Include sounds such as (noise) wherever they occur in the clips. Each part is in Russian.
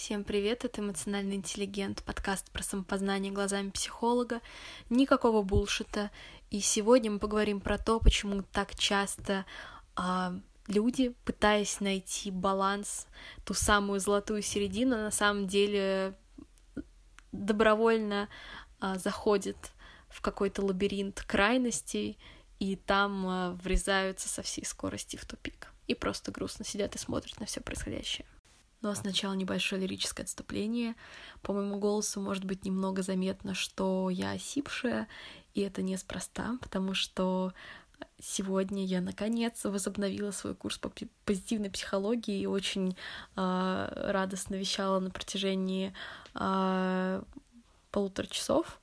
Всем привет, это «Эмоциональный интеллигент», подкаст про самопознание глазами психолога, никакого булшита. И сегодня мы поговорим про то, почему так часто а, люди, пытаясь найти баланс, ту самую золотую середину, на самом деле добровольно а, заходят в какой-то лабиринт крайностей, и там а, врезаются со всей скорости в тупик. И просто грустно сидят и смотрят на все происходящее. А сначала небольшое лирическое отступление. По моему голосу может быть немного заметно, что я осипшая, и это неспроста, потому что сегодня я наконец возобновила свой курс по позитивной психологии и очень э, радостно вещала на протяжении э, полутора часов.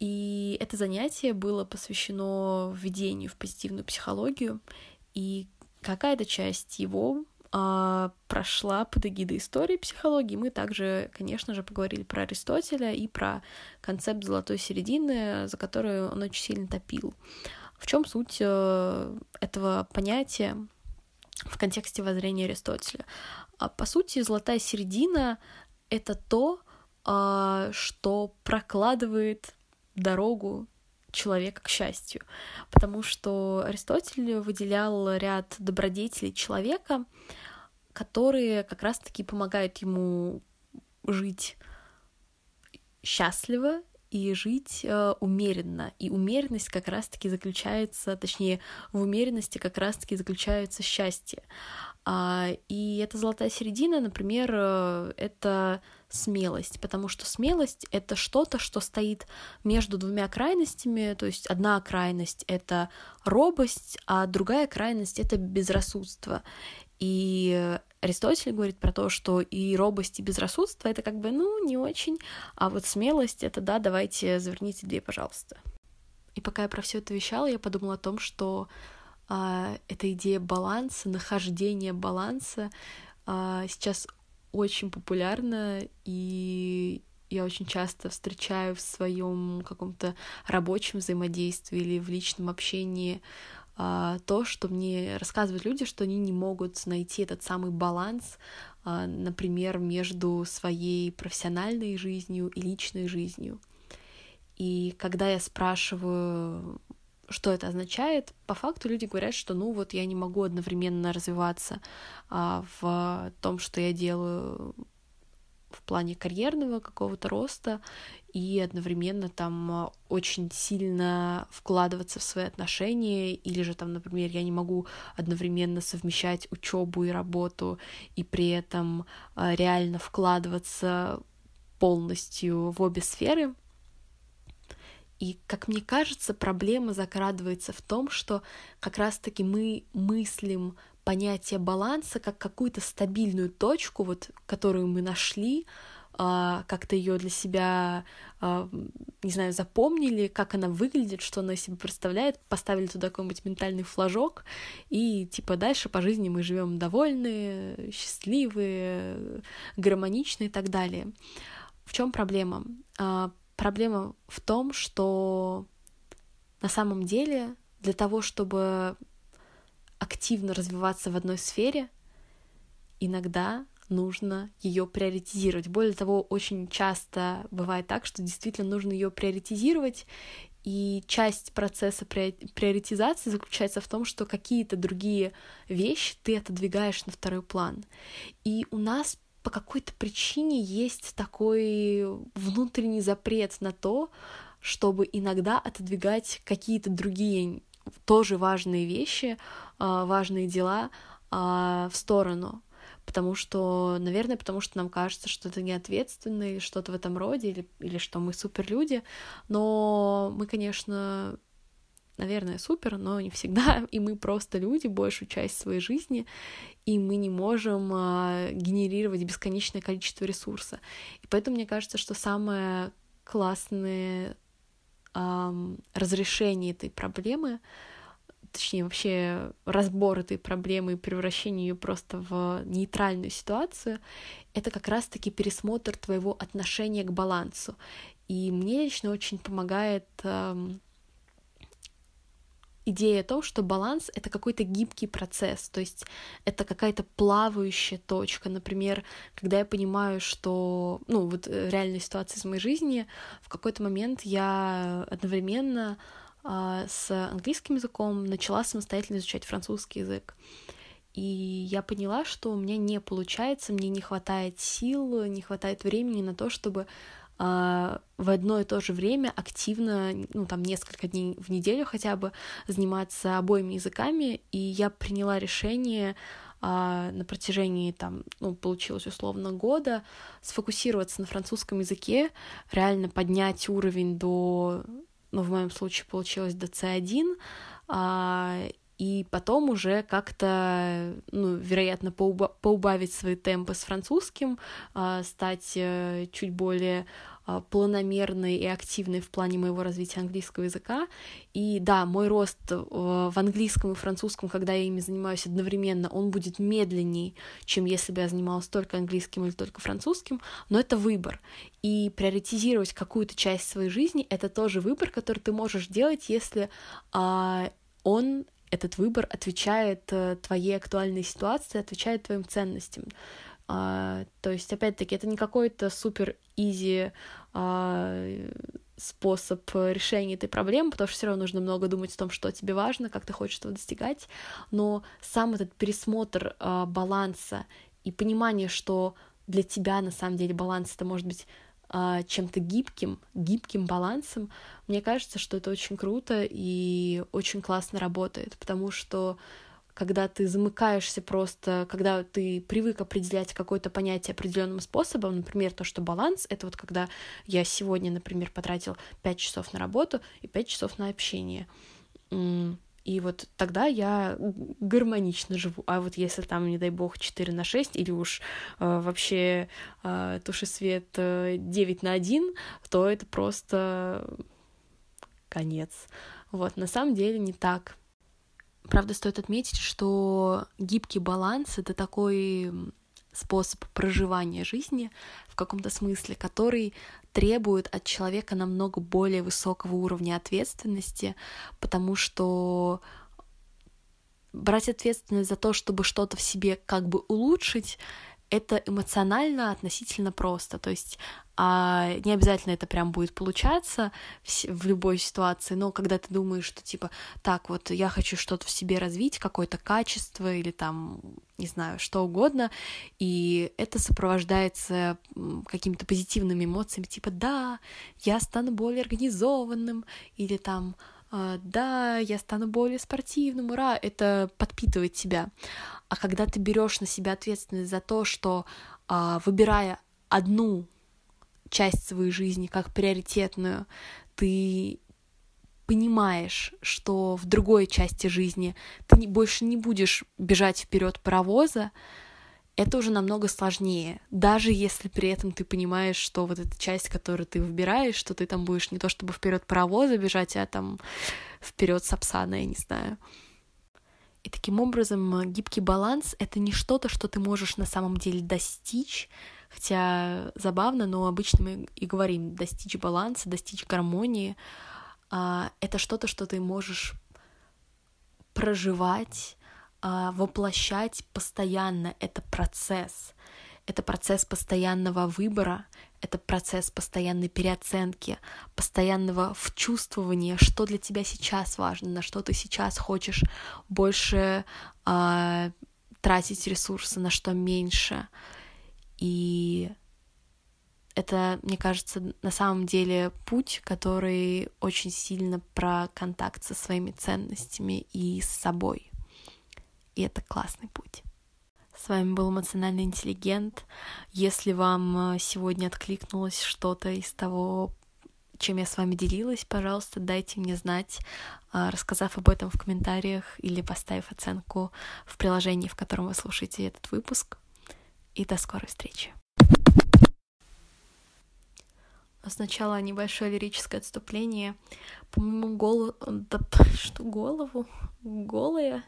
И это занятие было посвящено введению в позитивную психологию, и какая-то часть его а, прошла под эгидой истории психологии. Мы также, конечно же, поговорили про Аристотеля и про концепт золотой середины, за которую он очень сильно топил. В чем суть э, этого понятия в контексте воззрения Аристотеля? А, по сути, золотая середина — это то, а, что прокладывает дорогу человека к счастью, потому что Аристотель выделял ряд добродетелей человека, которые как раз-таки помогают ему жить счастливо и жить э, умеренно. И умеренность как раз-таки заключается, точнее, в умеренности как раз-таки заключается счастье. А, и эта золотая середина, например, э, это смелость, потому что смелость — это что-то, что стоит между двумя крайностями, то есть одна крайность — это робость, а другая крайность — это безрассудство. И Аристотель говорит про то, что и робость, и безрассудство — это как бы, ну, не очень, а вот смелость — это да, давайте заверните две, пожалуйста. И пока я про все это вещала, я подумала о том, что эта идея баланса, нахождения баланса а, сейчас очень популярна, и я очень часто встречаю в своем каком-то рабочем взаимодействии или в личном общении а, то, что мне рассказывают люди, что они не могут найти этот самый баланс, а, например, между своей профессиональной жизнью и личной жизнью. И когда я спрашиваю что это означает? По факту люди говорят, что ну вот я не могу одновременно развиваться а, в том, что я делаю в плане карьерного какого-то роста и одновременно там очень сильно вкладываться в свои отношения, или же там, например, я не могу одновременно совмещать учебу и работу и при этом а, реально вкладываться полностью в обе сферы. И, как мне кажется, проблема закрадывается в том, что как раз-таки мы мыслим понятие баланса как какую-то стабильную точку, вот, которую мы нашли, а, как-то ее для себя, а, не знаю, запомнили, как она выглядит, что она себе представляет, поставили туда какой-нибудь ментальный флажок, и типа дальше по жизни мы живем довольные, счастливые, гармоничные и так далее. В чем проблема? Проблема в том, что на самом деле для того, чтобы активно развиваться в одной сфере, иногда нужно ее приоритизировать. Более того, очень часто бывает так, что действительно нужно ее приоритизировать, и часть процесса приоритизации заключается в том, что какие-то другие вещи ты отодвигаешь на второй план. И у нас по какой-то причине есть такой внутренний запрет на то, чтобы иногда отодвигать какие-то другие тоже важные вещи, а, важные дела а, в сторону. Потому что, наверное, потому что нам кажется, что это неответственно или что-то в этом роде, или, или что мы суперлюди. Но мы, конечно, наверное, супер, но не всегда, (laughs) и мы просто люди большую часть своей жизни, и мы не можем а, генерировать бесконечное количество ресурса. И поэтому мне кажется, что самое классное а, разрешение этой проблемы, точнее вообще разбор этой проблемы и превращение ее просто в нейтральную ситуацию, это как раз-таки пересмотр твоего отношения к балансу. И мне лично очень помогает идея о том, что баланс — это какой-то гибкий процесс, то есть это какая-то плавающая точка. Например, когда я понимаю, что, ну, вот э, реальная ситуация из моей жизни, в какой-то момент я одновременно а, с английским языком начала самостоятельно изучать французский язык. И я поняла, что у меня не получается, мне не хватает сил, не хватает времени на то, чтобы в одно и то же время активно, ну, там, несколько дней в неделю хотя бы заниматься обоими языками, и я приняла решение а, на протяжении, там, ну, получилось условно года, сфокусироваться на французском языке, реально поднять уровень до, ну, в моем случае получилось до C1, а, и потом уже как-то, ну, вероятно, поуба- поубавить свои темпы с французским, а, стать э, чуть более а, планомерной и активной в плане моего развития английского языка. И да, мой рост в английском и французском, когда я ими занимаюсь одновременно, он будет медленнее, чем если бы я занималась только английским или только французским, но это выбор. И приоритизировать какую-то часть своей жизни — это тоже выбор, который ты можешь делать, если а, он этот выбор отвечает э, твоей актуальной ситуации, отвечает твоим ценностям. А, то есть, опять-таки, это не какой-то супер изи а, способ решения этой проблемы, потому что все равно нужно много думать о том, что тебе важно, как ты хочешь этого достигать. Но сам этот пересмотр а, баланса и понимание, что для тебя на самом деле баланс это может быть чем-то гибким, гибким балансом, мне кажется, что это очень круто и очень классно работает, потому что когда ты замыкаешься просто, когда ты привык определять какое-то понятие определенным способом, например, то, что баланс, это вот когда я сегодня, например, потратил 5 часов на работу и 5 часов на общение. И вот тогда я гармонично живу. А вот если там, не дай бог, 4 на 6 или уж э, вообще э, туши свет э, 9 на 1, то это просто конец. Вот, на самом деле не так. Правда, стоит отметить, что гибкий баланс — это такой способ проживания жизни в каком-то смысле, который требует от человека намного более высокого уровня ответственности, потому что брать ответственность за то, чтобы что-то в себе как бы улучшить, это эмоционально относительно просто. То есть а не обязательно это прям будет получаться в, любой ситуации, но когда ты думаешь, что типа, так вот, я хочу что-то в себе развить, какое-то качество или там, не знаю, что угодно, и это сопровождается какими-то позитивными эмоциями, типа, да, я стану более организованным, или там, «А, да, я стану более спортивным, ура, это подпитывает тебя. А когда ты берешь на себя ответственность за то, что а, выбирая одну часть своей жизни как приоритетную, ты понимаешь, что в другой части жизни ты больше не будешь бежать вперед паровоза, это уже намного сложнее. Даже если при этом ты понимаешь, что вот эта часть, которую ты выбираешь, что ты там будешь не то чтобы вперед паровоза бежать, а там вперед сапсана, я не знаю. И таким образом гибкий баланс — это не что-то, что ты можешь на самом деле достичь, хотя забавно, но обычно мы и говорим достичь баланса, достичь гармонии. А, это что-то, что ты можешь проживать, воплощать постоянно. Это процесс. Это процесс постоянного выбора, это процесс постоянной переоценки, постоянного вчувствования, что для тебя сейчас важно, на что ты сейчас хочешь больше э, тратить ресурсы, на что меньше. И это, мне кажется, на самом деле путь, который очень сильно про контакт со своими ценностями и с собой. И это классный путь. С вами был эмоциональный интеллигент. Если вам э, сегодня откликнулось что-то из того, чем я с вами делилась, пожалуйста, дайте мне знать, э, рассказав об этом в комментариях или поставив оценку в приложении, в котором вы слушаете этот выпуск. И до скорой встречи. Сначала небольшое лирическое отступление. По-моему, голову... Да, (laughs) что голову? Голая?